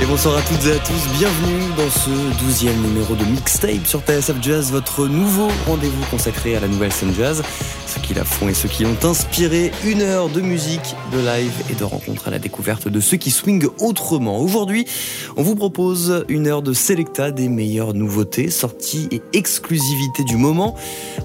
Et bonsoir à toutes et à tous, bienvenue dans ce douzième numéro de Mixtape sur TSF Jazz, votre nouveau rendez-vous consacré à la nouvelle scène jazz, ceux qui la font et ceux qui l'ont inspiré, une heure de musique, de live et de rencontres à la découverte de ceux qui swingent autrement. Aujourd'hui, on vous propose une heure de Selecta des meilleures nouveautés, sorties et exclusivités du moment.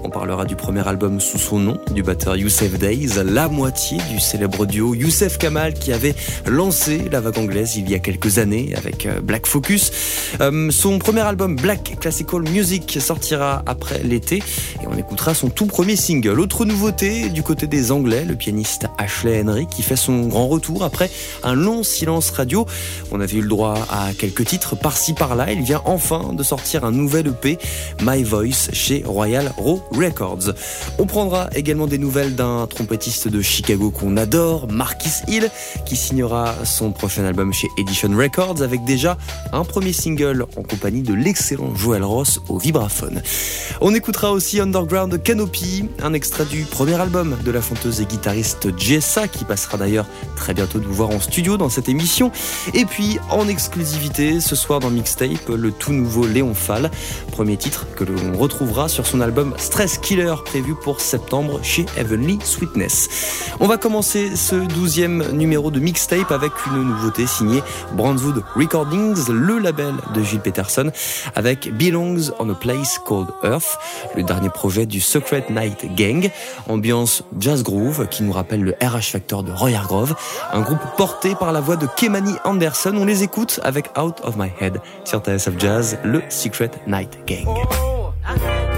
On parlera du premier album sous son nom, du batteur Youssef Days, la moitié du célèbre duo Youssef Kamal qui avait lancé la vague anglaise il y a quelques années avec euh, Black Focus. Euh, son premier album Black Classical Music sortira après l'été et on écoutera son tout premier single. Autre nouveauté du côté des Anglais, le pianiste Ashley Henry qui fait son grand retour après un long silence radio. On avait eu le droit à quelques titres par-ci par-là. Il vient enfin de sortir un nouvel EP, My Voice, chez Royal Row Records. On prendra également des nouvelles d'un trompettiste de Chicago qu'on adore, Marquis Hill, qui signera son prochain album chez Edition Records avec déjà un premier single en compagnie de l'excellent Joel Ross au vibraphone. On écoutera aussi Underground Canopy, un extrait du premier album de la chanteuse et guitariste Jessa, qui passera d'ailleurs très bientôt de vous voir en studio dans cette émission. Et puis, en exclusivité, ce soir dans Mixtape, le tout nouveau Léon Fall, premier titre que l'on retrouvera sur son album Stress Killer, prévu pour septembre chez Heavenly Sweetness. On va commencer ce douzième numéro de Mixtape avec une nouveauté signée Brandwood Recordings, le label de Gilles Peterson, avec Belongs on a Place Called Earth, le dernier projet du Secret Night Gang, ambiance jazz groove qui nous rappelle le RH Factor de Roy Hargrove, un groupe porté par la voix de Kemani Anderson. On les écoute avec Out of My Head sur TSF Jazz, le Secret Night Gang. The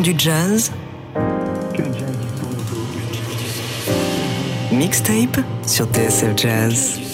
du jazz. Mixtape sur TSF Jazz.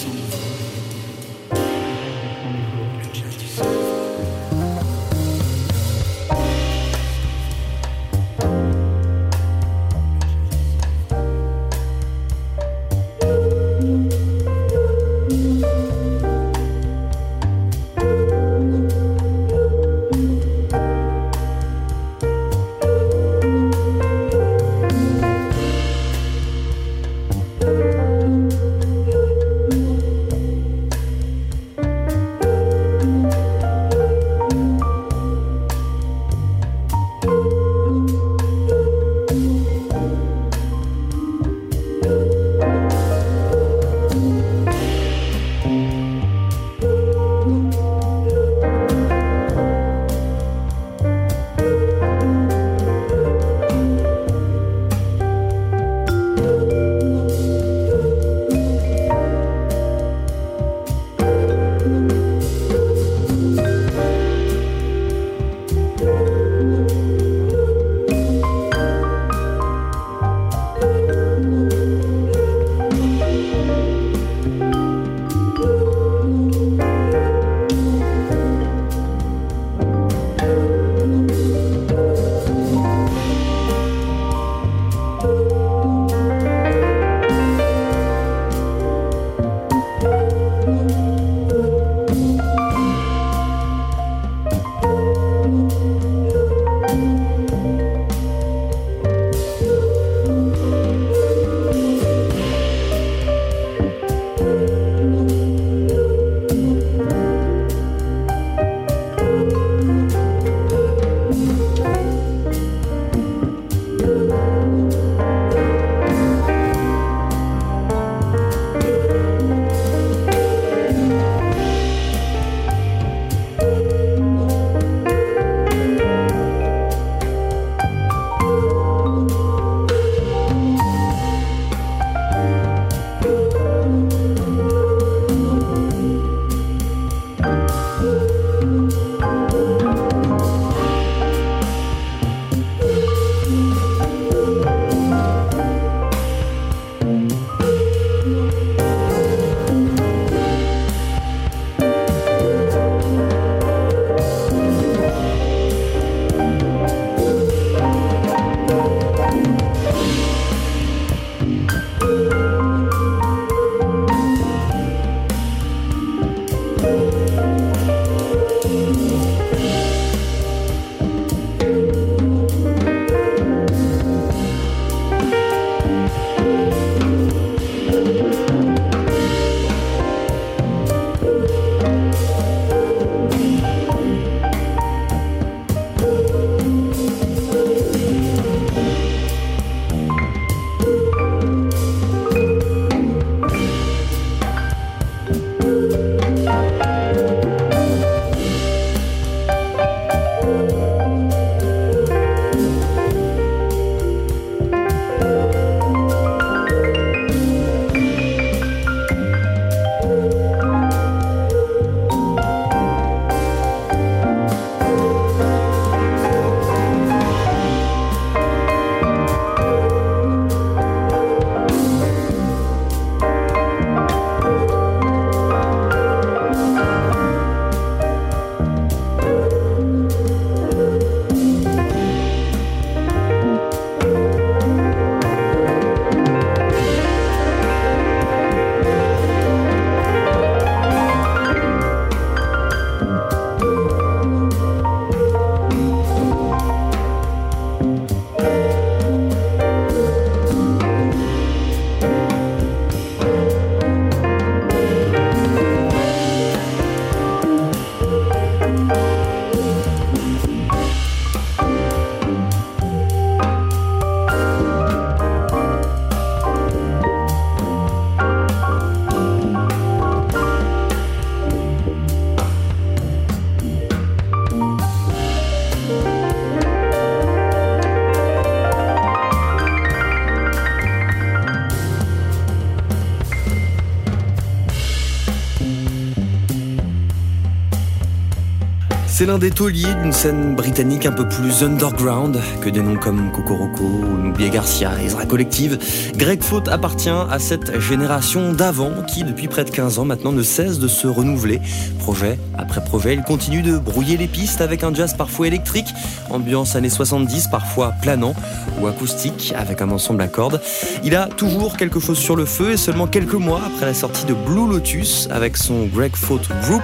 C'est l'un des tauliers d'une scène britannique un peu plus underground que des noms comme Kokoroko, Nubia Garcia, Ezra Collective. Greg Faute appartient à cette génération d'avant qui, depuis près de 15 ans maintenant, ne cesse de se renouveler. Projet après projet, il continue de brouiller les pistes avec un jazz parfois électrique, ambiance années 70, parfois planant ou acoustique avec un ensemble à cordes. Il a toujours quelque chose sur le feu et seulement quelques mois après la sortie de Blue Lotus avec son Greg Faute Group,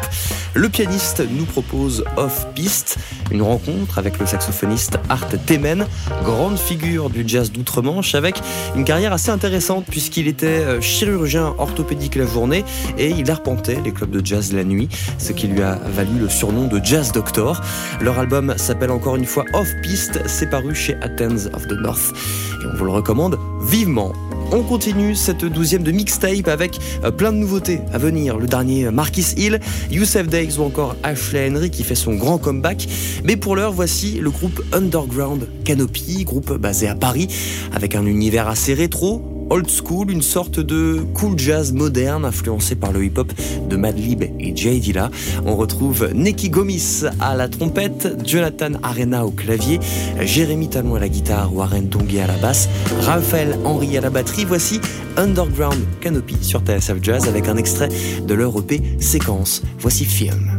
le pianiste nous propose Off-Piste, une rencontre avec le saxophoniste Art Temen, grande figure du jazz d'outre-Manche avec une carrière assez intéressante puisqu'il était euh, chirurgien orthopédique la journée et il arpentait les clubs de jazz la nuit, ce qui lui a valu le surnom de Jazz Doctor. Leur album s'appelle encore une fois Off-Piste, c'est paru chez Athens of the North et on vous le recommande vivement. On continue cette douzième de mixtape avec euh, plein de nouveautés à venir. Le dernier euh, Marquis Hill, Youssef Days ou encore Ashley Henry qui fait son grand comeback. Mais pour l'heure, voici le groupe Underground Canopy, groupe basé à Paris avec un univers assez rétro, old school, une sorte de cool jazz moderne influencé par le hip-hop de Madlib et Jay Dilla. On retrouve Neki Gomis à la trompette, Jonathan Arena au clavier, Jérémy Talon à la guitare, Warren Tonguet à la basse, Raphaël Henry à la batterie. Voici Underground Canopy sur TSF Jazz avec un extrait de leur EP Séquence. Voici Film.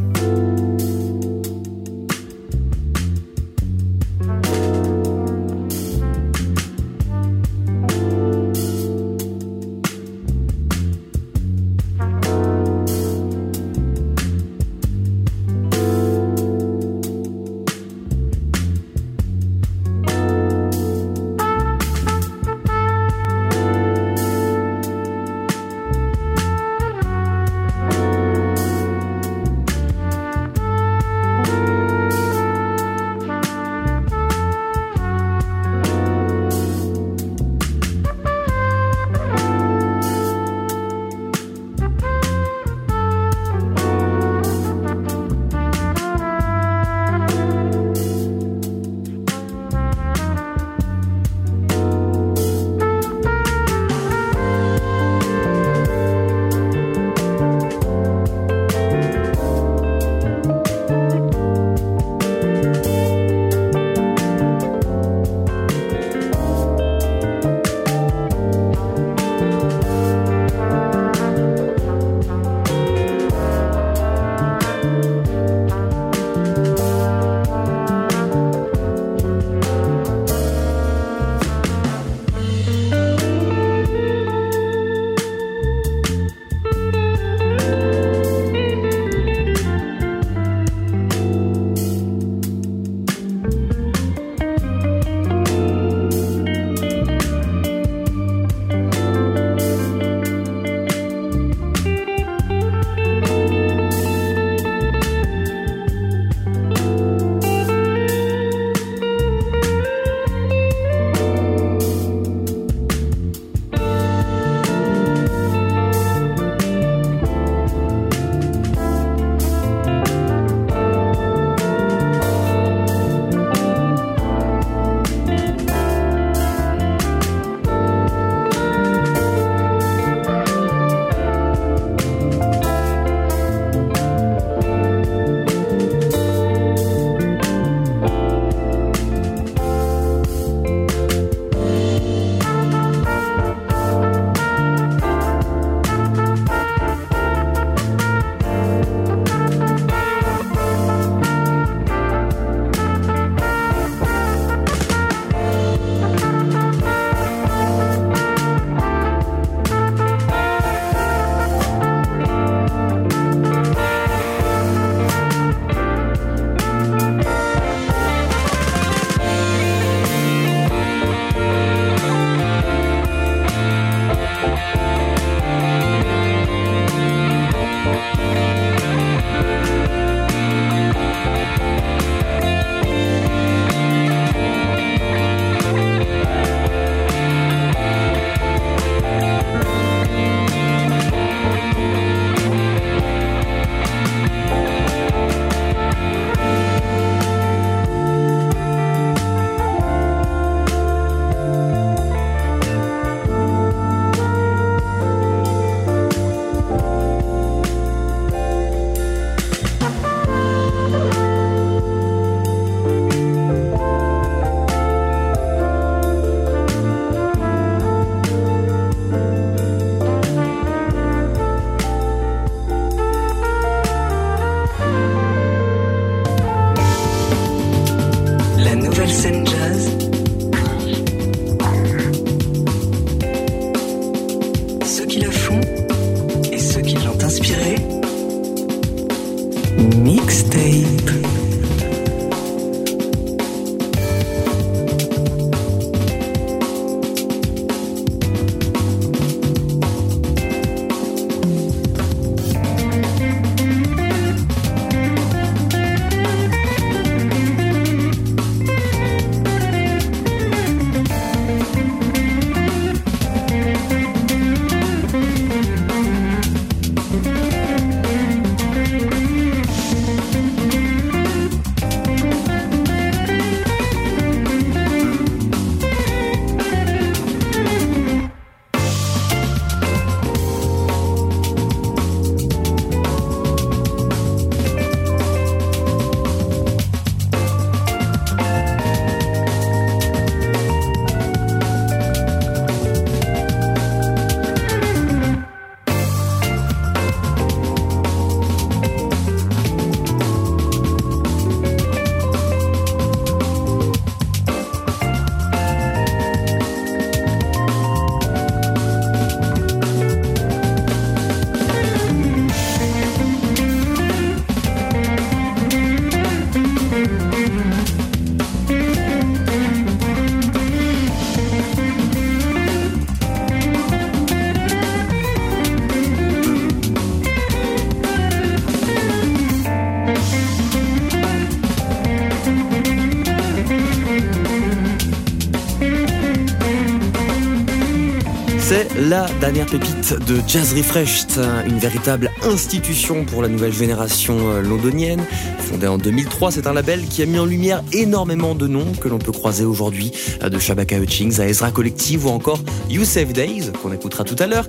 C'est la dernière pépite de Jazz Refreshed, une véritable institution pour la nouvelle génération euh, londonienne. Fondé en 2003, c'est un label qui a mis en lumière énormément de noms que l'on peut croiser aujourd'hui, de Shabaka Hutchings à Ezra Collective ou encore Youssef Days, qu'on écoutera tout à l'heure.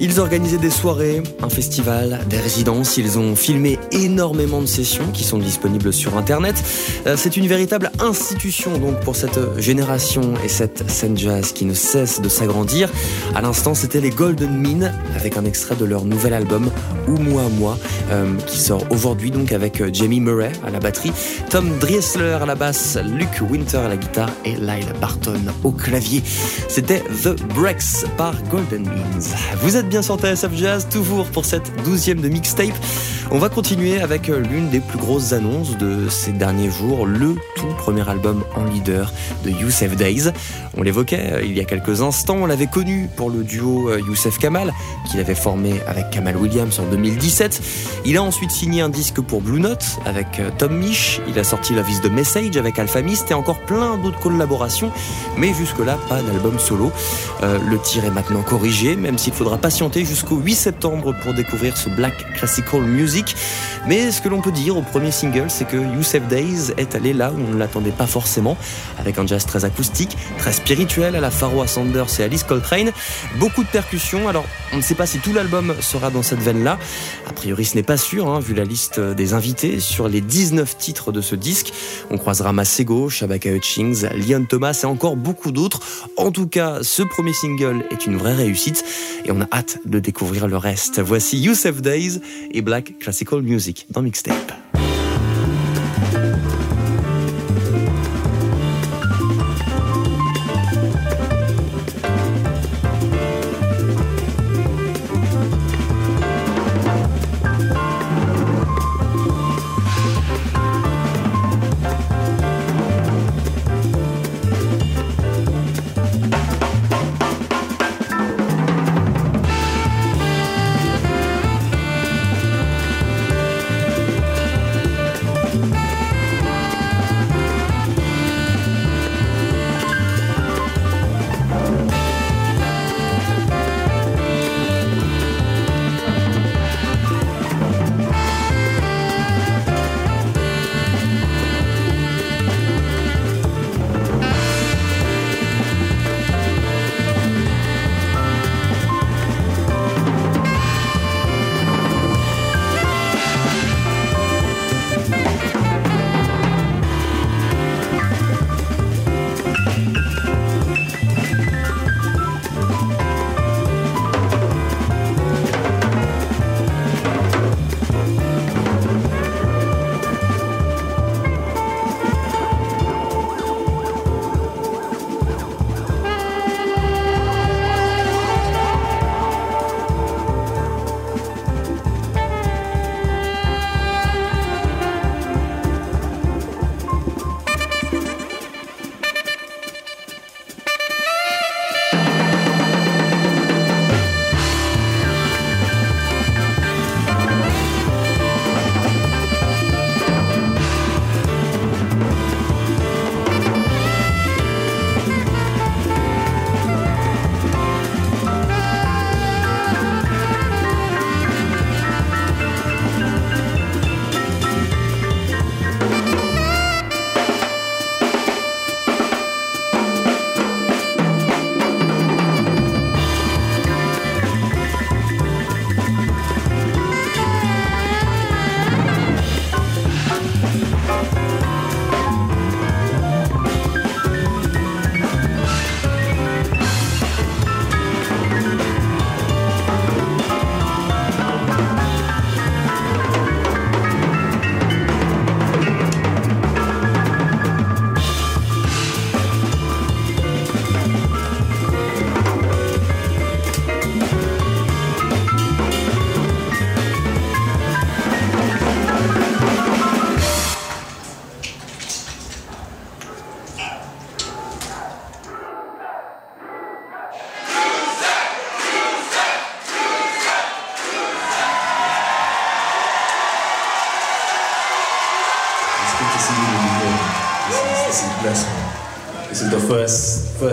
Ils organisaient des soirées, un festival, des résidences, ils ont filmé énormément de sessions qui sont disponibles sur Internet. Euh, C'est une véritable institution donc pour cette génération et cette scène jazz qui ne cesse de s'agrandir. À l'instant, c'était les Golden Mean avec un extrait de leur nouvel album moi moi euh, qui sort aujourd'hui donc avec euh, Jamie Murray à la batterie, Tom Driesler à la basse, Luke Winter à la guitare et Lyle Barton au clavier. C'était The Breaks par Golden Means. Vous êtes bien sur TSF Jazz, toujours pour cette douzième de mixtape. On va continuer avec euh, l'une des plus grosses annonces de ces derniers jours, le tout premier album en leader de Youssef Days. On l'évoquait il y a quelques instants, on l'avait connu pour le duo euh, Youssef Kamal, qu'il avait formé avec Kamal Williams en 2017. Il a ensuite signé un disque pour Blue Note avec euh, Tom Misch, il a sorti la vis de Message avec Alpha Mist et encore plein d'autres collaborations, mais jusque-là pas d'album solo. Euh, le tir est maintenant corrigé, même s'il faudra patienter jusqu'au 8 septembre pour découvrir ce Black Classical Music. Mais ce que l'on peut dire au premier single, c'est que Youssef Days est allé là où on ne l'attendait pas forcément, avec un jazz très acoustique, très spirituel à la Pharoah Sanders et Alice Coltrane, beaucoup de percussions. Alors, on ne sait pas si tout l'album sera dans cette veine-là. A priori, ce n'est pas sûr, hein, vu la liste des invités. Sur les 19 titres de ce disque, on croisera Masego, Shabaka Hutchings, Leon Thomas et encore beaucoup d'autres. En tout cas, ce premier single est une vraie réussite et on a hâte de découvrir le reste. Voici Youssef Days et Black Classical Music dans Mixtape.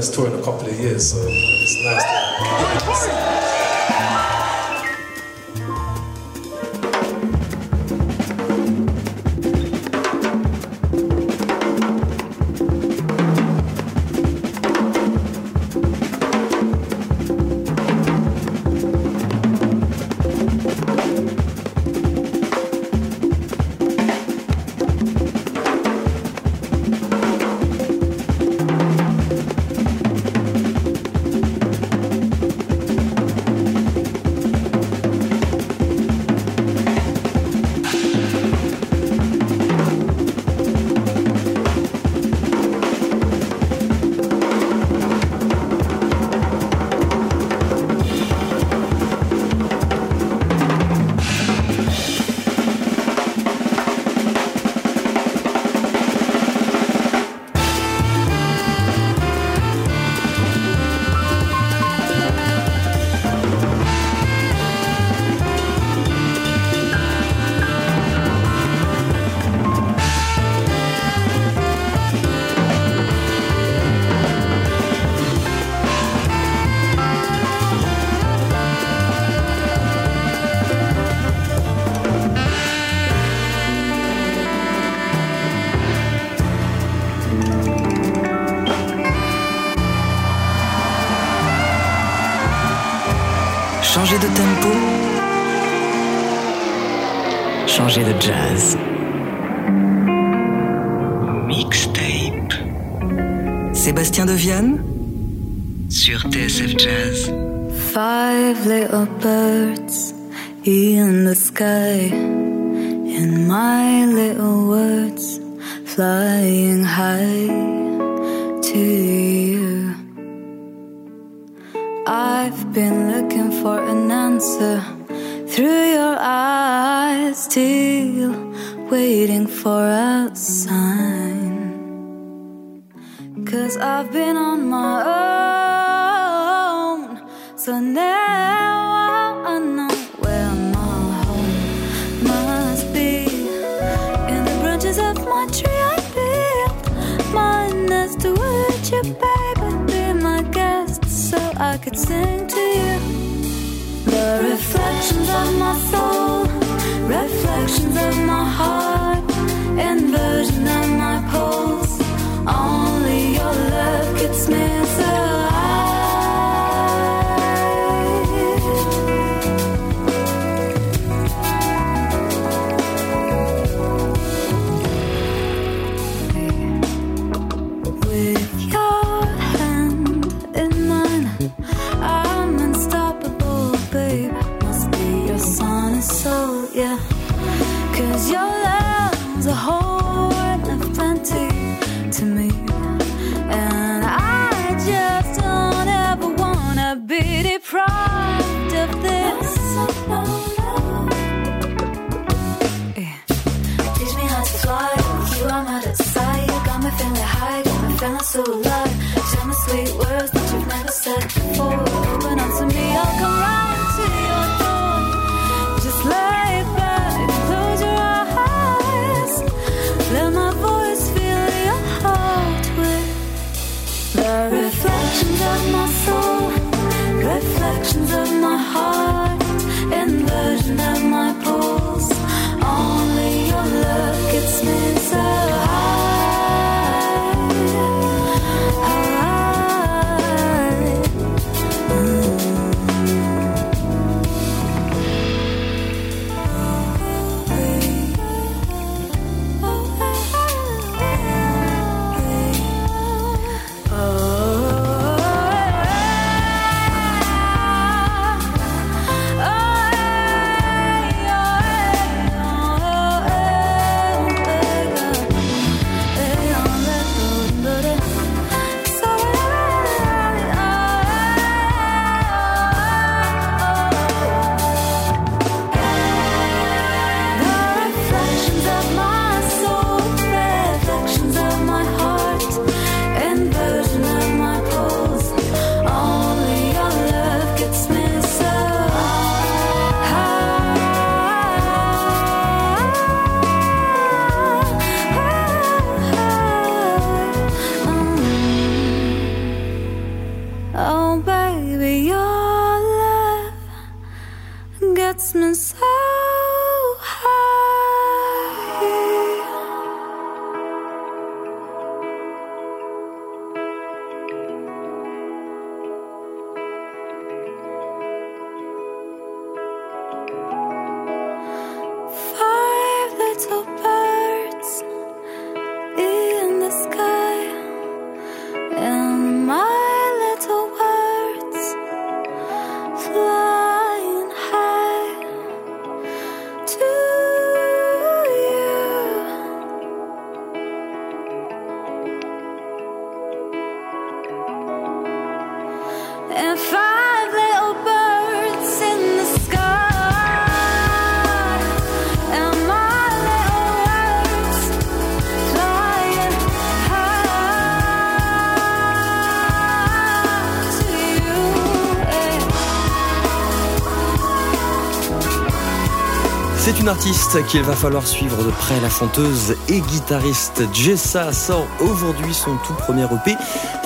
Tour in a couple of years, so it's nice. Sur TSF Jazz. Five little birds in the sky, and my little words flying high to you. I've been looking for an answer through your eyes, still waiting for a sign. Cause I've been on my own, so now I know where my home must be. In the branches of my tree, I built my nest with you, baby. Be my guest so I could sing to you. The reflections of my soul, reflections of my heart, inversion of my C'est une artiste qu'il va falloir suivre de près. La chanteuse et guitariste Jessa sort aujourd'hui son tout premier EP,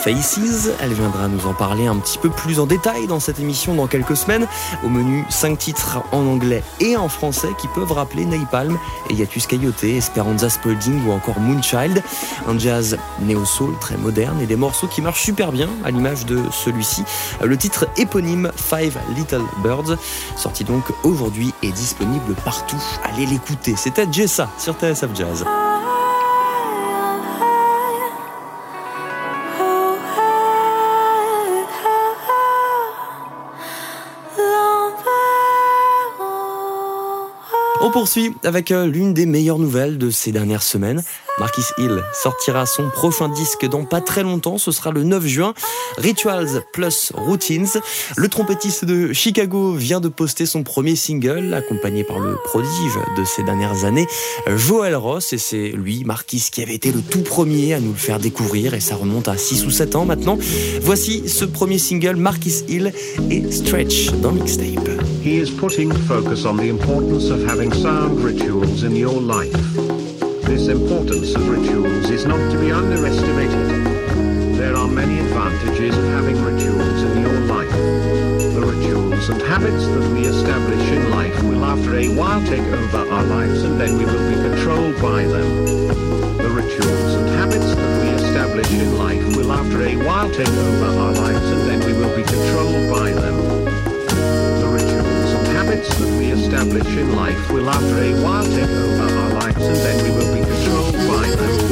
Faces. Elle viendra nous en parler un petit peu plus en détail dans cette émission dans quelques semaines. Au menu, 5 titres en anglais et en français qui peuvent rappeler Napalm Yatus Coyote, Esperanza Spalding ou encore Moonchild. Un jazz néo-soul très moderne et des morceaux qui marchent super bien à l'image de celui-ci. Le titre éponyme Five Little Birds, sorti donc aujourd'hui et disponible partout. Allez l'écouter. C'était Jessa sur TSF Jazz. Poursuit avec euh, l'une des meilleures nouvelles de ces dernières semaines. Marquis Hill sortira son prochain disque dans pas très longtemps, ce sera le 9 juin. Rituals plus Routines. Le trompettiste de Chicago vient de poster son premier single, accompagné par le prodige de ces dernières années, Joel Ross. Et c'est lui, Marquis, qui avait été le tout premier à nous le faire découvrir, et ça remonte à 6 ou 7 ans maintenant. Voici ce premier single, Marquis Hill et Stretch dans Mixtape. He is putting focus on the importance of having sound rituals in your life. This importance of rituals is not to be underestimated. There are many advantages of having rituals in your life. The rituals and habits that we establish in life will after a while take over our lives and then we will be controlled by them. The rituals and habits that we establish in life will after a while take over our lives and then we will be controlled by them. The rituals and habits that we establish in life will after a while take over and then we will be controlled by them.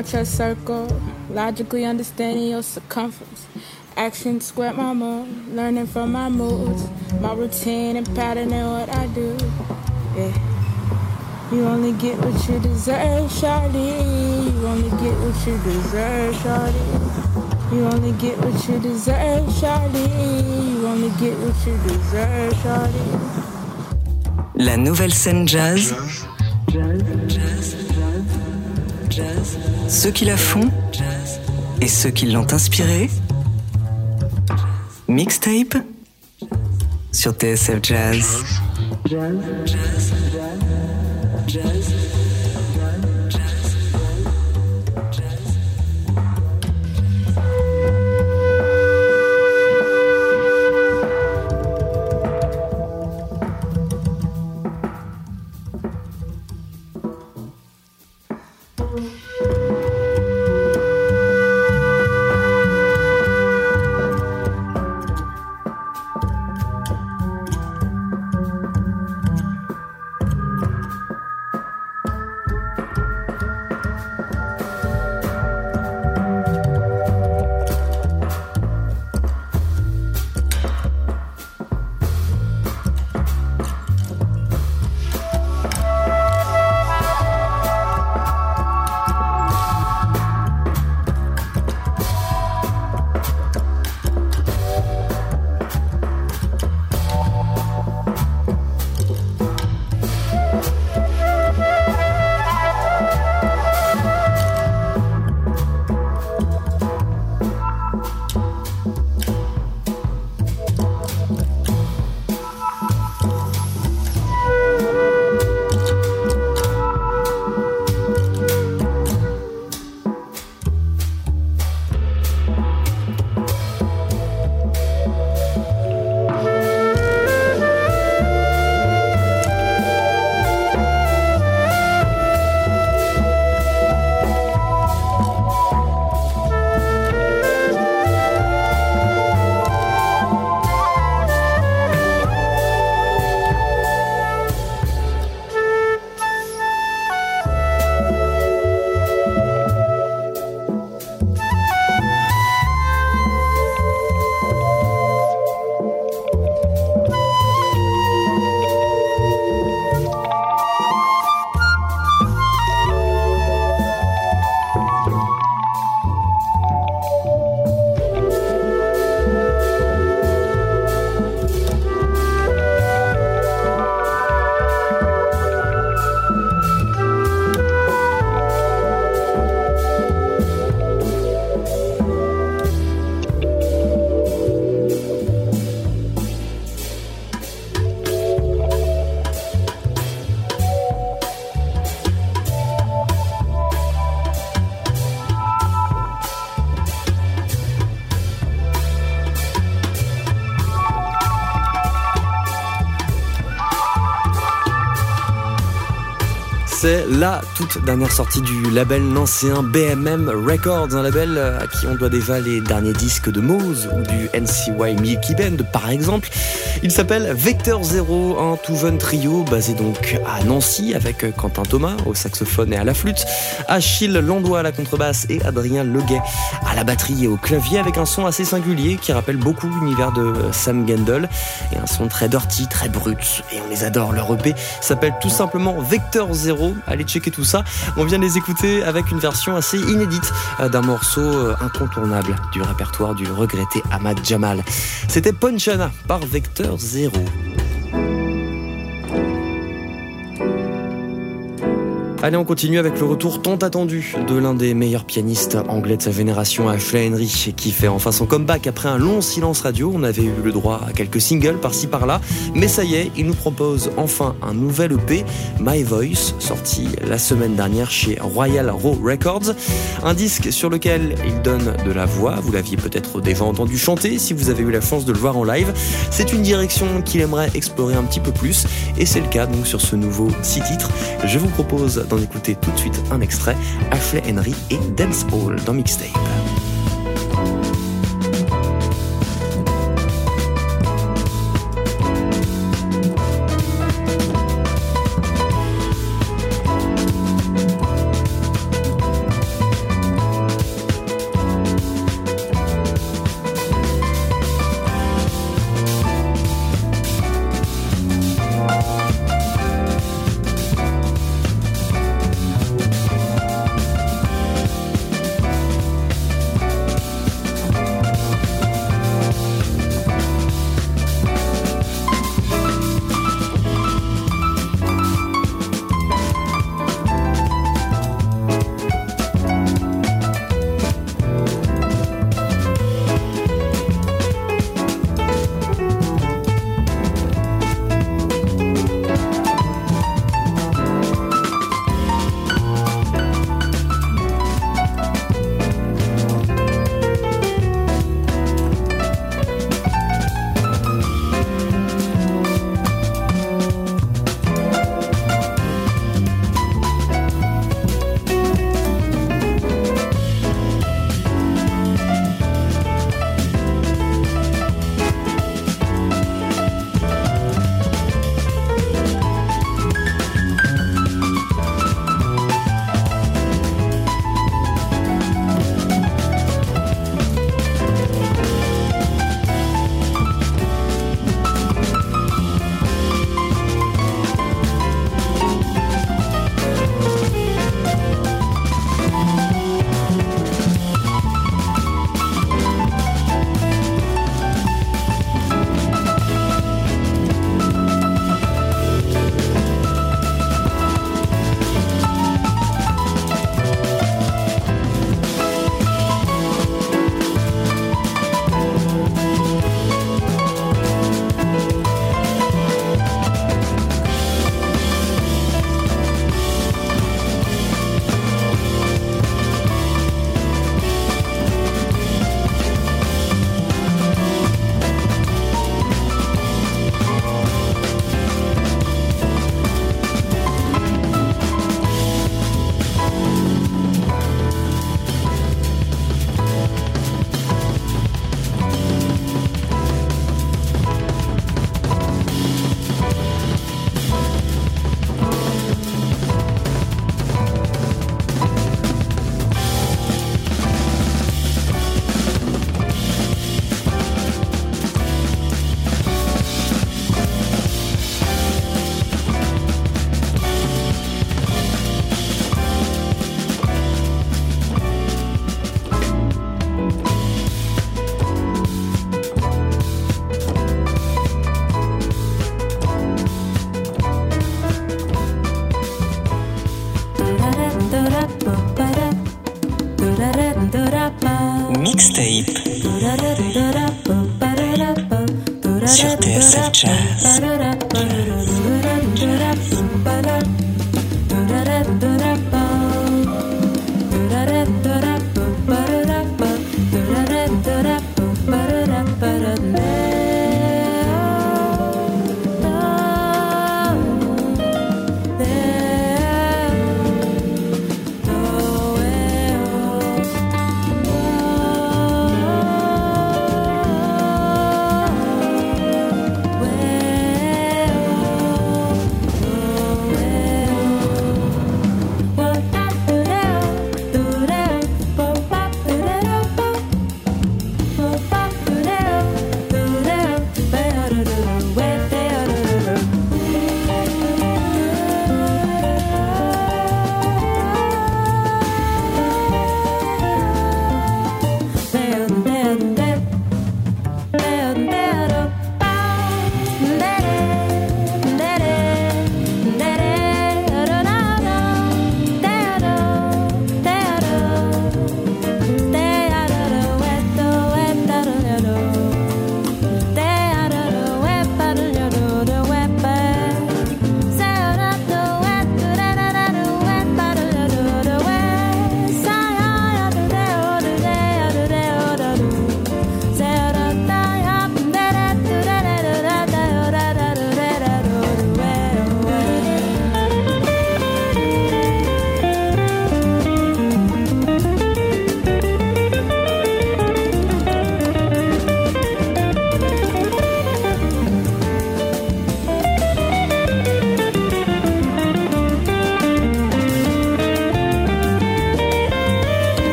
Out your circle, logically understanding your circumference. Action square my mood, learning from my moods, my routine and pattern and what I do. Yeah. You only get what you deserve, shawty. You only get what you deserve, shawty. You only get what you deserve, shawty. You only get what you deserve, shawty. La nouvelle scène jazz. Ceux qui la font et ceux qui l'ont inspirée. Mixtape sur TSF Jazz. Dernière sortie du label nancéen BMM Records, un label à qui on doit déjà les derniers disques de Mose ou du NCY Milky Band par exemple. Il s'appelle Vector Zero, un tout jeune trio basé donc à Nancy avec Quentin Thomas au saxophone et à la flûte, Achille Landois à la contrebasse et Adrien Leguet à la batterie et au clavier avec un son assez singulier qui rappelle beaucoup l'univers de Sam Gendel et un son très dirty, très brut et on les adore. Leur EP s'appelle tout simplement Vector Zero. Allez checker tout ça. On vient de les écouter avec une version assez inédite d'un morceau incontournable du répertoire du regretté Ahmad Jamal. C'était Ponchana par Vector Zero. Allez, on continue avec le retour tant attendu de l'un des meilleurs pianistes anglais de sa génération, Ashley Henry, qui fait enfin son comeback après un long silence radio. On avait eu le droit à quelques singles par-ci par-là, mais ça y est, il nous propose enfin un nouvel EP, My Voice, sorti la semaine dernière chez Royal Row Records. Un disque sur lequel il donne de la voix, vous l'aviez peut-être déjà entendu chanter si vous avez eu la chance de le voir en live. C'est une direction qu'il aimerait explorer un petit peu plus, et c'est le cas donc sur ce nouveau six titres. Je vous propose d'en écouter tout de suite un extrait, Ashley Henry et Dance Hall dans Mixtape. Mixtape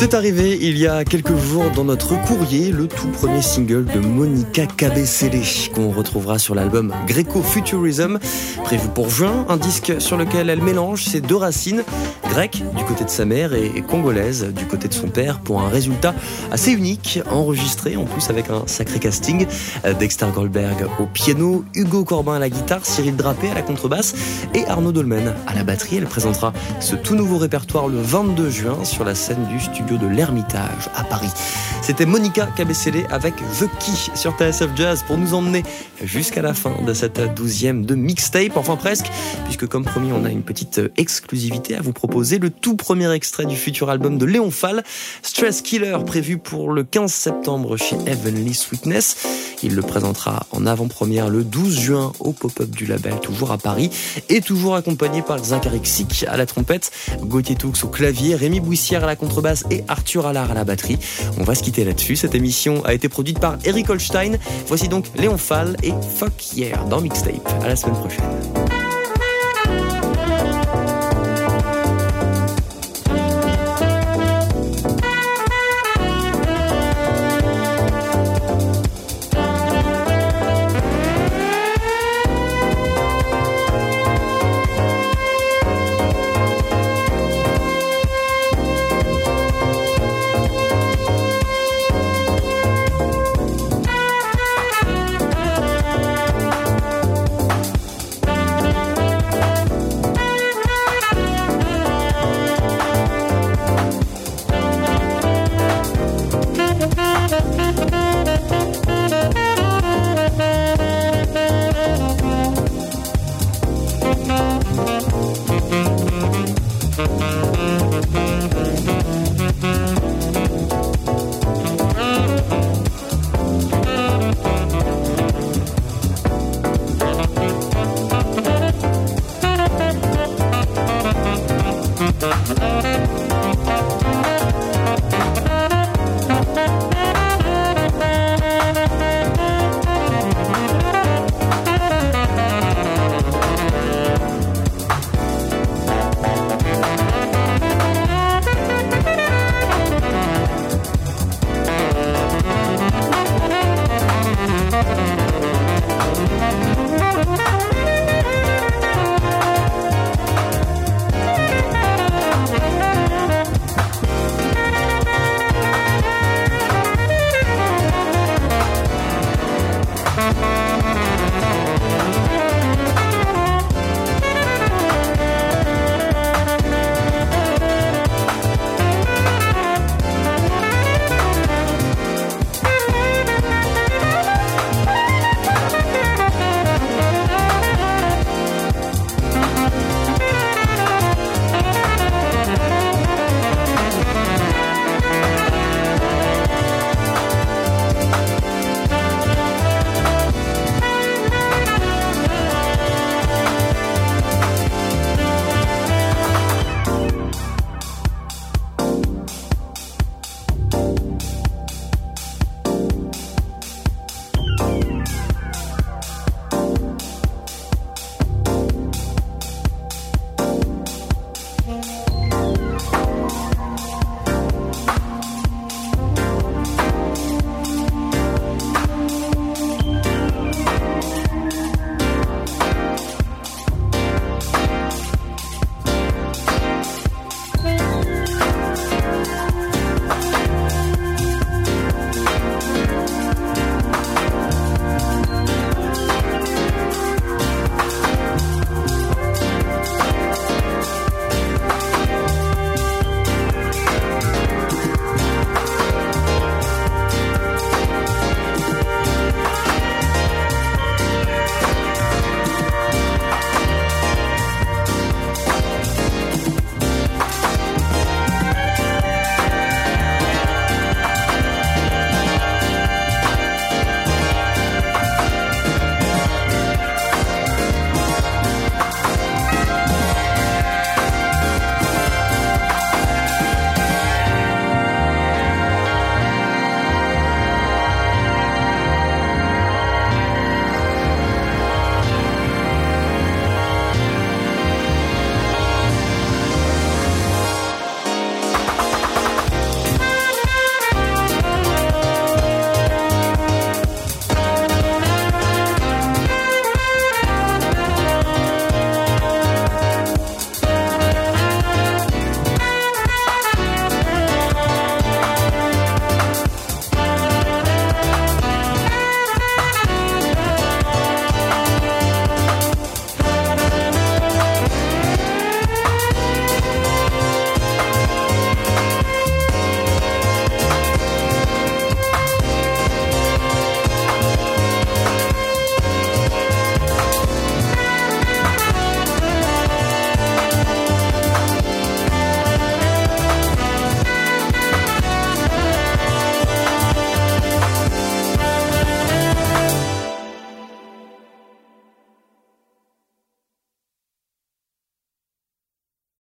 C'est arrivé il y a quelques jours dans notre courrier, le tout premier single de Monica Cabecele qu'on retrouvera sur l'album Greco Futurism, prévu pour juin, un disque sur lequel elle mélange ses deux racines, grecques du côté de sa mère et congolaise du côté de son père, pour un résultat assez unique, enregistré en plus avec un sacré casting, Dexter Goldberg au piano, Hugo Corbin à la guitare, Cyril Drapé à la contrebasse et Arnaud Dolmen à la batterie. Elle présentera ce tout nouveau répertoire le 22 juin sur la scène du studio de l'Ermitage à Paris. C'était Monica Cabecele avec The Key sur TSF Jazz pour nous emmener jusqu'à la fin de cette douzième de mixtape, enfin presque, puisque comme promis, on a une petite exclusivité à vous proposer, le tout premier extrait du futur album de Léon Fall, Stress Killer, prévu pour le 15 septembre chez Heavenly Sweetness. Il le présentera en avant-première le 12 juin au pop-up du label, toujours à Paris, et toujours accompagné par Zachary Xic à la trompette, Gauthier Toux au clavier, Rémi Bouissière à la contrebasse Arthur Allard à la batterie. On va se quitter là-dessus. Cette émission a été produite par Eric Holstein. Voici donc Léon Fall et Fuck Yeah dans Mixtape. À la semaine prochaine.